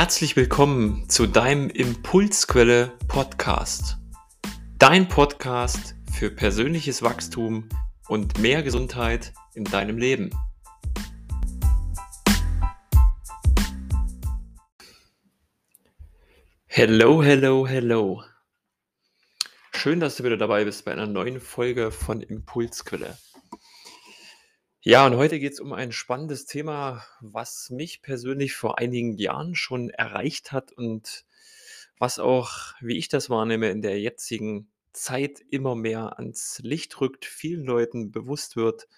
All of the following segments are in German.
Herzlich willkommen zu deinem Impulsquelle Podcast. Dein Podcast für persönliches Wachstum und mehr Gesundheit in deinem Leben. Hello, hello, hello. Schön, dass du wieder dabei bist bei einer neuen Folge von Impulsquelle. Ja, und heute geht es um ein spannendes Thema, was mich persönlich vor einigen Jahren schon erreicht hat und was auch, wie ich das wahrnehme, in der jetzigen Zeit immer mehr ans Licht rückt, vielen Leuten bewusst wird.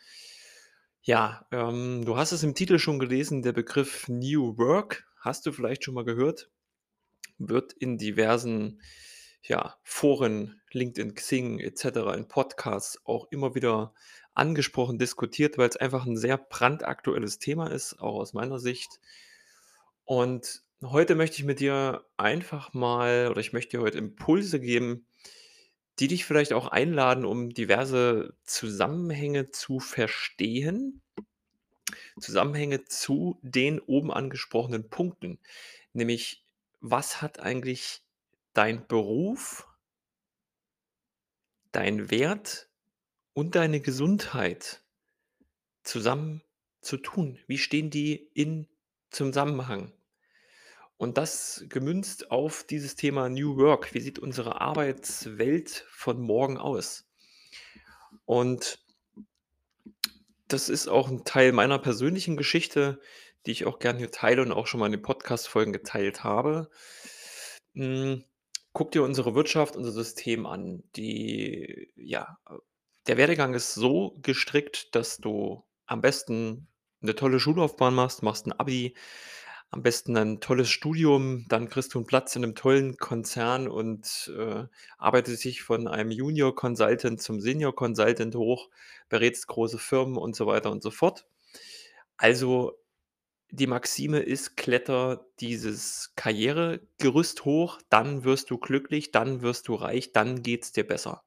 Ja, ähm, du hast es im Titel schon gelesen, der Begriff New Work, hast du vielleicht schon mal gehört, wird in diversen ja, Foren, LinkedIn, Xing etc., in Podcasts auch immer wieder angesprochen, diskutiert, weil es einfach ein sehr brandaktuelles Thema ist, auch aus meiner Sicht. Und heute möchte ich mit dir einfach mal oder ich möchte dir heute Impulse geben, die dich vielleicht auch einladen, um diverse Zusammenhänge zu verstehen. Zusammenhänge zu den oben angesprochenen Punkten. Nämlich, was hat eigentlich dein Beruf, dein Wert und deine Gesundheit zusammen zu tun? Wie stehen die in Zusammenhang? Und das gemünzt auf dieses Thema New Work. Wie sieht unsere Arbeitswelt von morgen aus? Und das ist auch ein Teil meiner persönlichen Geschichte, die ich auch gerne hier teile und auch schon mal in den Podcast-Folgen geteilt habe. Hm, guck dir unsere Wirtschaft, unser System an. Die, ja, der Werdegang ist so gestrickt, dass du am besten eine tolle Schullaufbahn machst, machst ein Abi, am besten ein tolles Studium, dann kriegst du einen Platz in einem tollen Konzern und, äh, arbeitest dich von einem Junior Consultant zum Senior Consultant hoch, berätst große Firmen und so weiter und so fort. Also, die Maxime ist: Kletter dieses Karrieregerüst hoch, dann wirst du glücklich, dann wirst du reich, dann geht's dir besser.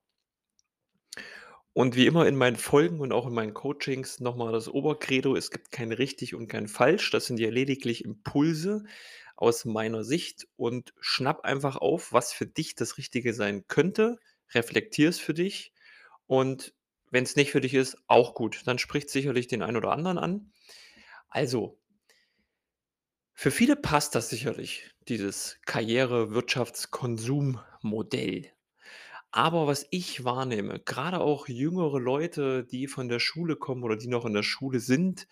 Und wie immer in meinen Folgen und auch in meinen Coachings nochmal das Obercredo: Es gibt kein richtig und kein falsch. Das sind ja lediglich Impulse aus meiner Sicht und schnapp einfach auf, was für dich das Richtige sein könnte, reflektier es für dich und wenn es nicht für dich ist, auch gut. Dann spricht sicherlich den einen oder anderen an. Also, für viele passt das sicherlich, dieses Karriere-, Wirtschafts-, Konsummodell. Aber was ich wahrnehme, gerade auch jüngere Leute, die von der Schule kommen oder die noch in der Schule sind,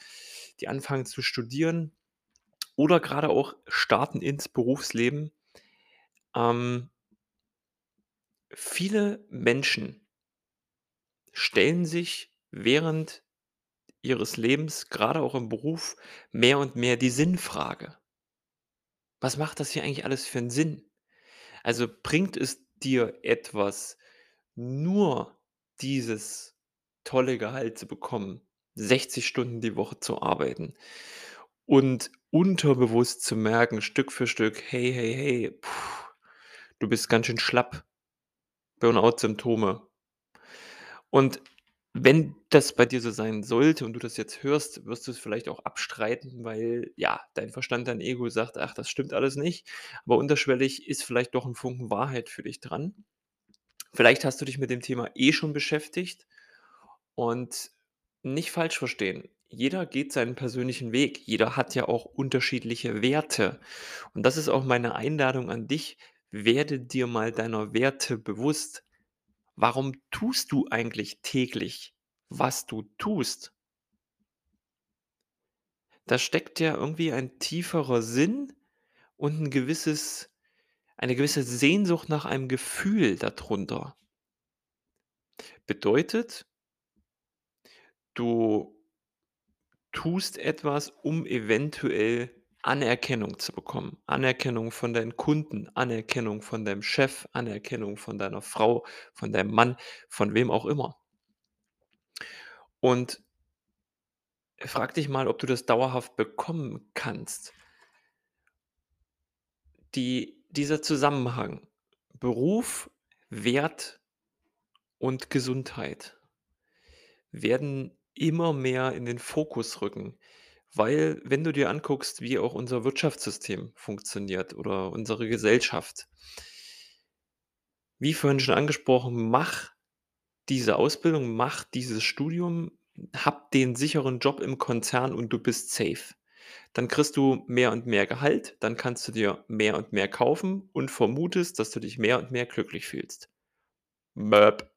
die anfangen zu studieren oder gerade auch starten ins Berufsleben. Ähm viele Menschen stellen sich während ihres Lebens, gerade auch im Beruf, mehr und mehr die Sinnfrage. Was macht das hier eigentlich alles für einen Sinn? Also, bringt es dir etwas, nur dieses tolle Gehalt zu bekommen, 60 Stunden die Woche zu arbeiten und unterbewusst zu merken, Stück für Stück: „Hey, hey, hey, puh, du bist ganz schön schlapp.“ Burnout-Symptome. Und wenn das bei dir so sein sollte und du das jetzt hörst, wirst du es vielleicht auch abstreiten, weil, ja, dein Verstand, dein Ego sagt: „Ach, das stimmt alles nicht.“ Aber unterschwellig ist vielleicht doch ein Funken Wahrheit für dich dran. Vielleicht hast du dich mit dem Thema eh schon beschäftigt und nicht falsch verstehen. Jeder geht seinen persönlichen Weg. Jeder hat ja auch unterschiedliche Werte. Und das ist auch meine Einladung an dich. Werde dir mal deiner Werte bewusst. Warum tust du eigentlich täglich, was du tust? Da steckt ja irgendwie ein tieferer Sinn und ein gewisses eine gewisse Sehnsucht nach einem Gefühl darunter. Bedeutet du tust etwas, um eventuell Anerkennung zu bekommen. Anerkennung von deinen Kunden, Anerkennung von deinem Chef, Anerkennung von deiner Frau, von deinem Mann, von wem auch immer. Und frag dich mal, ob du das dauerhaft bekommen kannst. Die dieser Zusammenhang Beruf, Wert und Gesundheit werden immer mehr in den Fokus rücken, Weil, wenn du dir anguckst, wie auch unser Wirtschaftssystem funktioniert oder unsere Gesellschaft wie vorhin schon angesprochen, mach diese Ausbildung, mach dieses Studium, hab den sicheren Job im Konzern und du bist safe. Dann kriegst du mehr und mehr Gehalt, dann kannst du dir mehr und mehr kaufen und vermutest, dass du dich mehr und mehr glücklich fühlst. Möp.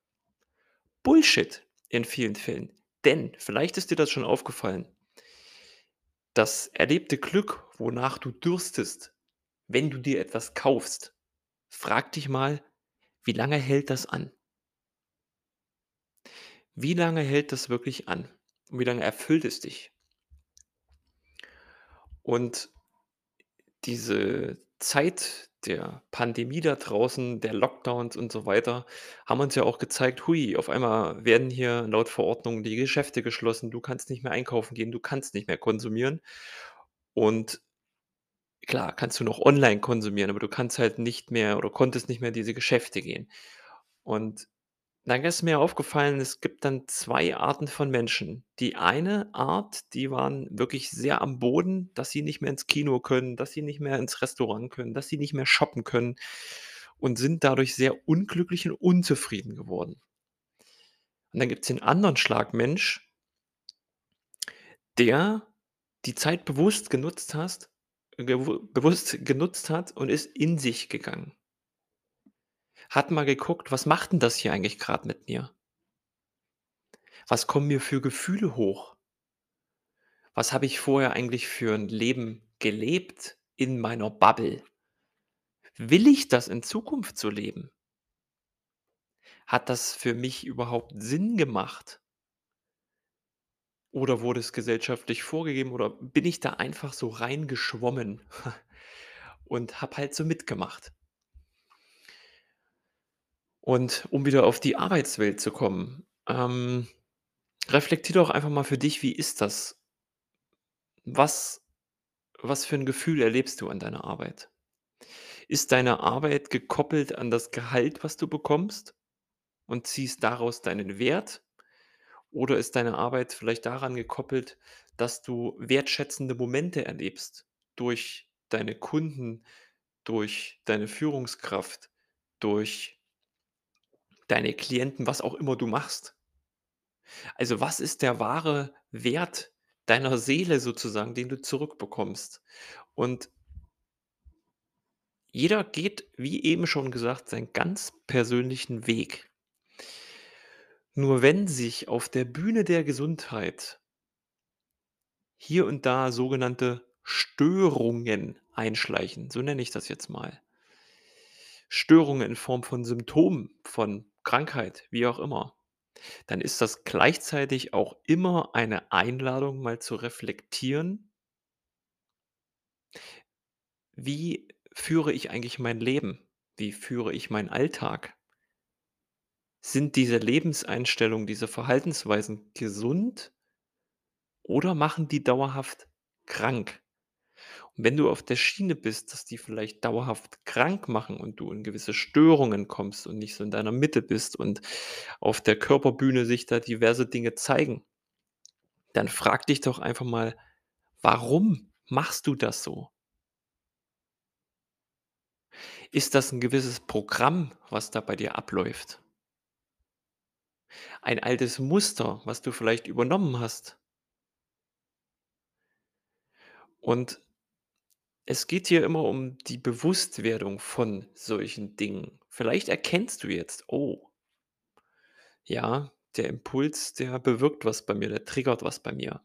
Bullshit in vielen Fällen. Denn vielleicht ist dir das schon aufgefallen das erlebte Glück, wonach du dürstest, wenn du dir etwas kaufst, frag dich mal, wie lange hält das an? Wie lange hält das wirklich an? Und wie lange erfüllt es dich? Und diese Zeit der Pandemie da draußen, der Lockdowns und so weiter, haben uns ja auch gezeigt, hui, auf einmal werden hier laut Verordnung die Geschäfte geschlossen. Du kannst nicht mehr einkaufen gehen, du kannst nicht mehr konsumieren. Und klar, kannst du noch online konsumieren, aber du kannst halt nicht mehr oder konntest nicht mehr diese Geschäfte gehen. Und dann ist mir aufgefallen, es gibt dann 2 Arten von Menschen. Die eine Art, die waren wirklich sehr am Boden, dass sie nicht mehr ins Kino können, dass sie nicht mehr ins Restaurant können, dass sie nicht mehr shoppen können und sind dadurch sehr unglücklich und unzufrieden geworden. Und dann gibt's den anderen Schlag Mensch der die Zeit bewusst genutzt hast gewu bewusst genutzt hat und ist in sich gegangen. Hat mal geguckt: „Was macht 'n das hier eigentlich grad mit mir?“ „Was kommen mir für Gefühle hoch?“ „Was habe ich vorher eigentlich für 'n Leben gelebt in meiner Bubble?“ „Will ich das in Zukunft so leben?“ „Hat das für mich überhaupt Sinn gemacht?“ Oder wurde es gesellschaftlich vorgegeben oder bin ich da einfach so reingeschwommen und habe halt so mitgemacht? Und um wieder auf die Arbeitswelt zu kommen, ähm, reflektier doch einfach mal für dich, wie ist das? Was was für 'n Gefühl erlebst du an deiner Arbeit? Ist deine Arbeit gekoppelt an das Gehalt, was du bekommst und ziehst daraus deinen Wert? Oder ist deine Arbeit vielleicht daran gekoppelt, dass du wertschätzende Momente erlebst durch deine Kunden, durch deine Führungskraft, durch deine Klienten, was auch immer du machst? Also, was ist der wahre Wert deiner Seele sozusagen, den du zurückbekommst? Und jeder geht, wie eben schon gesagt, seinen ganz persönlichen Weg. Nur wenn sich auf der Bühne der Gesundheit hier und da sogenannte Störungen einschleichen, so nenne ich das jetzt mal Störungen in Form von Symptomen, von Krankheit, wie auch immer, dann ist das gleichzeitig auch immer eine Einladung, mal zu reflektieren Wie führe ich eigentlich mein Leben? Wie führe ich meinen Alltag? Sind diese Lebenseinstellungen, diese Verhaltensweisen gesund oder machen die dauerhaft krank? Wenn du auf der Schiene bist, dass die vielleicht dauerhaft krank machen und du in gewisse Störungen kommst und nicht so in deiner Mitte bist und auf der Körperbühne sich da diverse Dinge zeigen dann frag dich doch einfach mal: „Warum machst du das so?“ Ist das 'n gewisses Programm, was da bei dir abläuft? Ein altes Muster, was du vielleicht übernommen hast? Und es geht hier immer um die Bewusstwerdung von solchen Dingen. Vielleicht erkennst du jetzt: „Oh“ „ja, der Impuls, der bewirkt was bei mir, der triggert was bei mir.“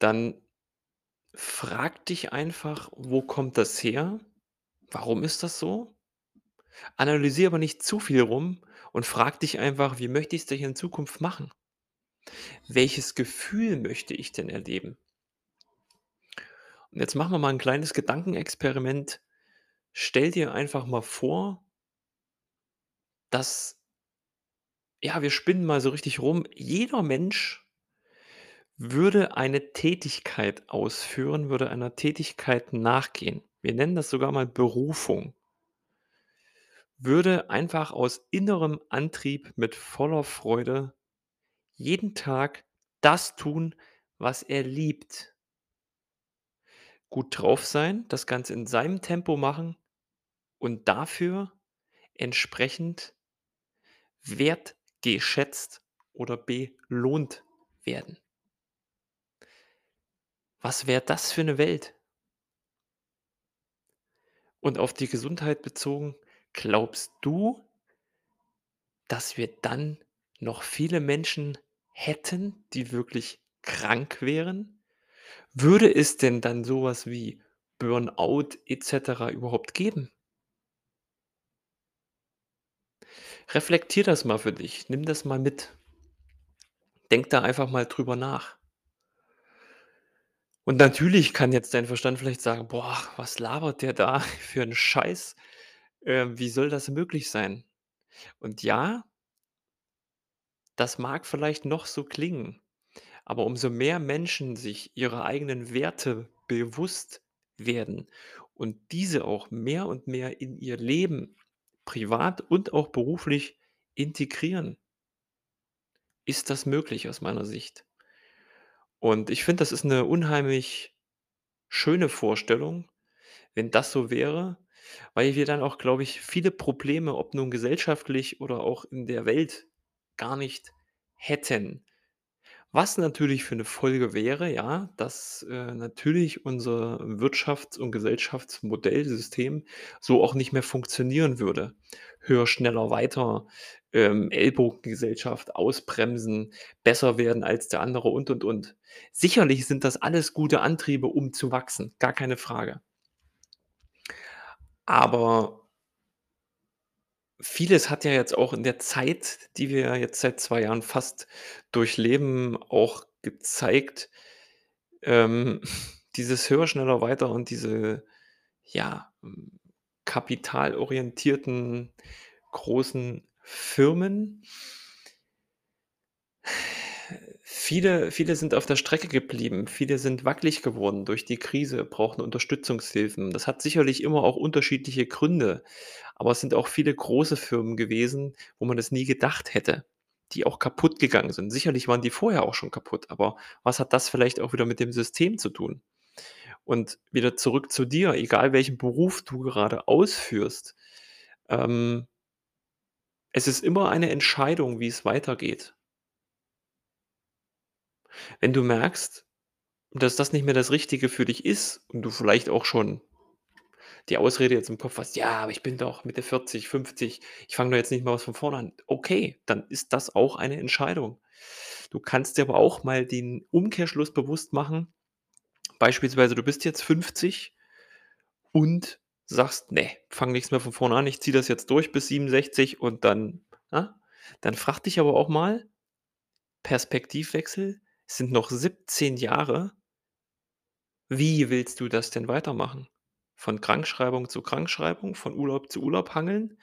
Dann frag dich einfach: „Wo kommt das her? Warum ist das so?“ Analysier aber nicht zu viel rum und frag dich einfach: „Wie möchte ich's denn in Zukunft machen?“ „Welches Gefühl möchte ich denn erleben?“ Und jetzt machen wir mal 'n kleines Gedankenexperiment. Stell dir einfach mal vor dass ja, wir spinnen mal so richtig rum. Jeder Mensch würde eine Tätigkeit ausführen, würde einer Tätigkeit nachgehen. Wir nennen das sogar mal Berufung. Würde einfach aus innerem Antrieb mit voller Freude jeden Tag das tun, was er liebt. Gut drauf sein, das Ganze in seinem Tempo machen und dafür entsprechend wertgeschätzt oder belohnt werden. Was wäre das für 'ne Welt? Und auf die Gesundheit bezogen, glaubst du dass wir dann noch viele Menschen hätten, die wirklich krank wären? Würde es denn dann so was wie Burnout et cetera überhaupt geben? Reflektier das mal für dich. Nimm das mal mit. Denk da einfach mal drüber nach. Und natürlich kann jetzt dein Verstand vielleicht sagen: „Boah, was labert der da für 'n Scheiß? Ähm, wie soll das möglich sein?“ Und ja das mag vielleicht noch so klingen, aber umso mehr Menschen sich ihrer eigenen Werte bewusst werden und diese auch mehr und mehr in ihr Leben, privat und auch beruflich integrieren ist das möglich aus meiner Sicht. Und ich finde, das ist 'ne unheimlich schöne Vorstellung, wenn das so wäre, weil wir dann auch, glaube ich, viele Probleme, ob nun gesellschaftlich oder auch in der Welt, gar nicht hätten. Was natürlich für 'ne Folge wäre, ja, dass, äh, natürlich unser Wirtschafts und Gesellschaftsmodell, System so auch nicht mehr funktionieren würde. Höher, schneller, weiter, ähm, Ellbogengesellschaft, ausbremsen, besser werden als der andere und, und, und. Sicherlich sind das alles gute Antriebe, um zu wachsen, gar keine Frage. Aber vieles hat ja jetzt auch in der Zeit, die wir jetzt seit 2 Jahren fast durchleben, auch gezeigt, ähm, dieses höher, schneller, weiter und diese, ja, hm, kapitalorientierten großen Firmen viele viele sind auf der Strecke geblieben. Viele sind wackelig geworden durch die Krise, brauchen Unterstützungshilfen. Das hat sicherlich immer auch unterschiedliche Gründe, aber es sind auch viele große Firmen gewesen, wo man das nie gedacht hätte, die auch kaputtgegangen sind. Sicherlich waren die vorher auch schon kaputt, aber was hat das vielleicht auch wieder mit dem System zu tun? Und wieder zurück zu dir, egal welchen Beruf du gerade ausführst, ähm es ist immer eine Entscheidung, wie es weitergeht. Wenn du merkst, dass das nicht mehr das Richtige für dich ist und du vielleicht auch schon die Ausrede jetzt im Kopf hast: „Ja, aber ich bin doch Mitte 40, 50, ich fange doch jetzt nicht mal was von vorne an.“ Okay, dann ist das auch eine Entscheidung. Du kannst dir aber auch mal den Umkehrschluss bewusst machen. Beispielsweise, du bist jetzt 50 und sagst: „Ne, fange nix mehr von vorne an. Ich ziehe das jetzt durch bis 67 und dann“ ne? Dann frage dich aber auch mal Perspektivwechsel, es sind noch 17 Jahre wie willst du das denn weitermachen? Von Krankschreibung zu Krankschreibung, von Urlaub zu Urlaub hangeln?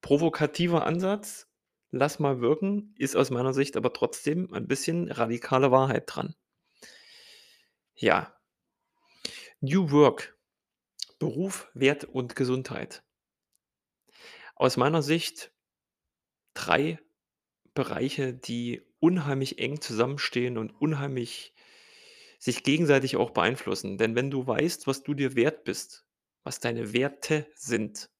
Provokativer Ansatz, lass mal wirken, ist aus meiner Sicht aber trotzdem ein bisschen radikale Wahrheit dran. Ja. New Work, Beruf, Wert und Gesundheit. Aus meiner Sicht 3 Bereiche, die unheimlich eng zusammenstehen und unheimlich sich gegenseitig auch beeinflussen. Denn wenn du weißt, was du dir wert bist, was deine Werte sind,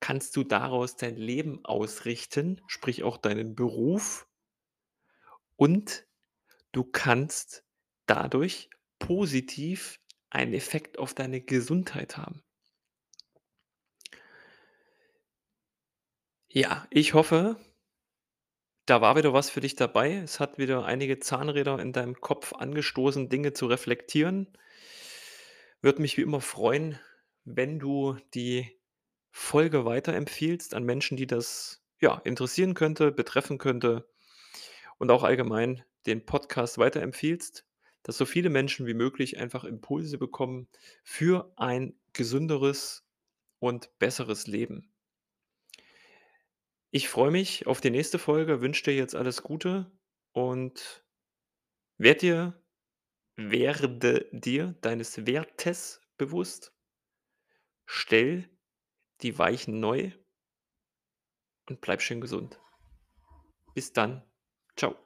kannst du daraus dein Leben ausrichten, sprich auch deinen Beruf und du kannst dadurch positiv einen Effekt auf deine Gesundheit haben. Ja, ich hoffe da war wieder was für dich dabei. Es hat wieder einige Zahnräder in deinem Kopf angestoßen, Dinge zu reflektieren. Würde mich wie immer freuen, wenn du die Folge weiterempfiehlst an Menschen, die das, ja, interessieren könnte, betreffen könnte und auch allgemein den Podcast weiterempfiehlst, dass so viele Menschen wie möglich einfach Impulse bekommen für ein gesünderes und besseres Leben. Ich freue mich auf die nächste Folge, wünsche dir jetzt alles Gute und werde dir werde dir deines Wertes bewusst. Stell die Weichen neu und bleib schön gesund. Bis dann. Tschau.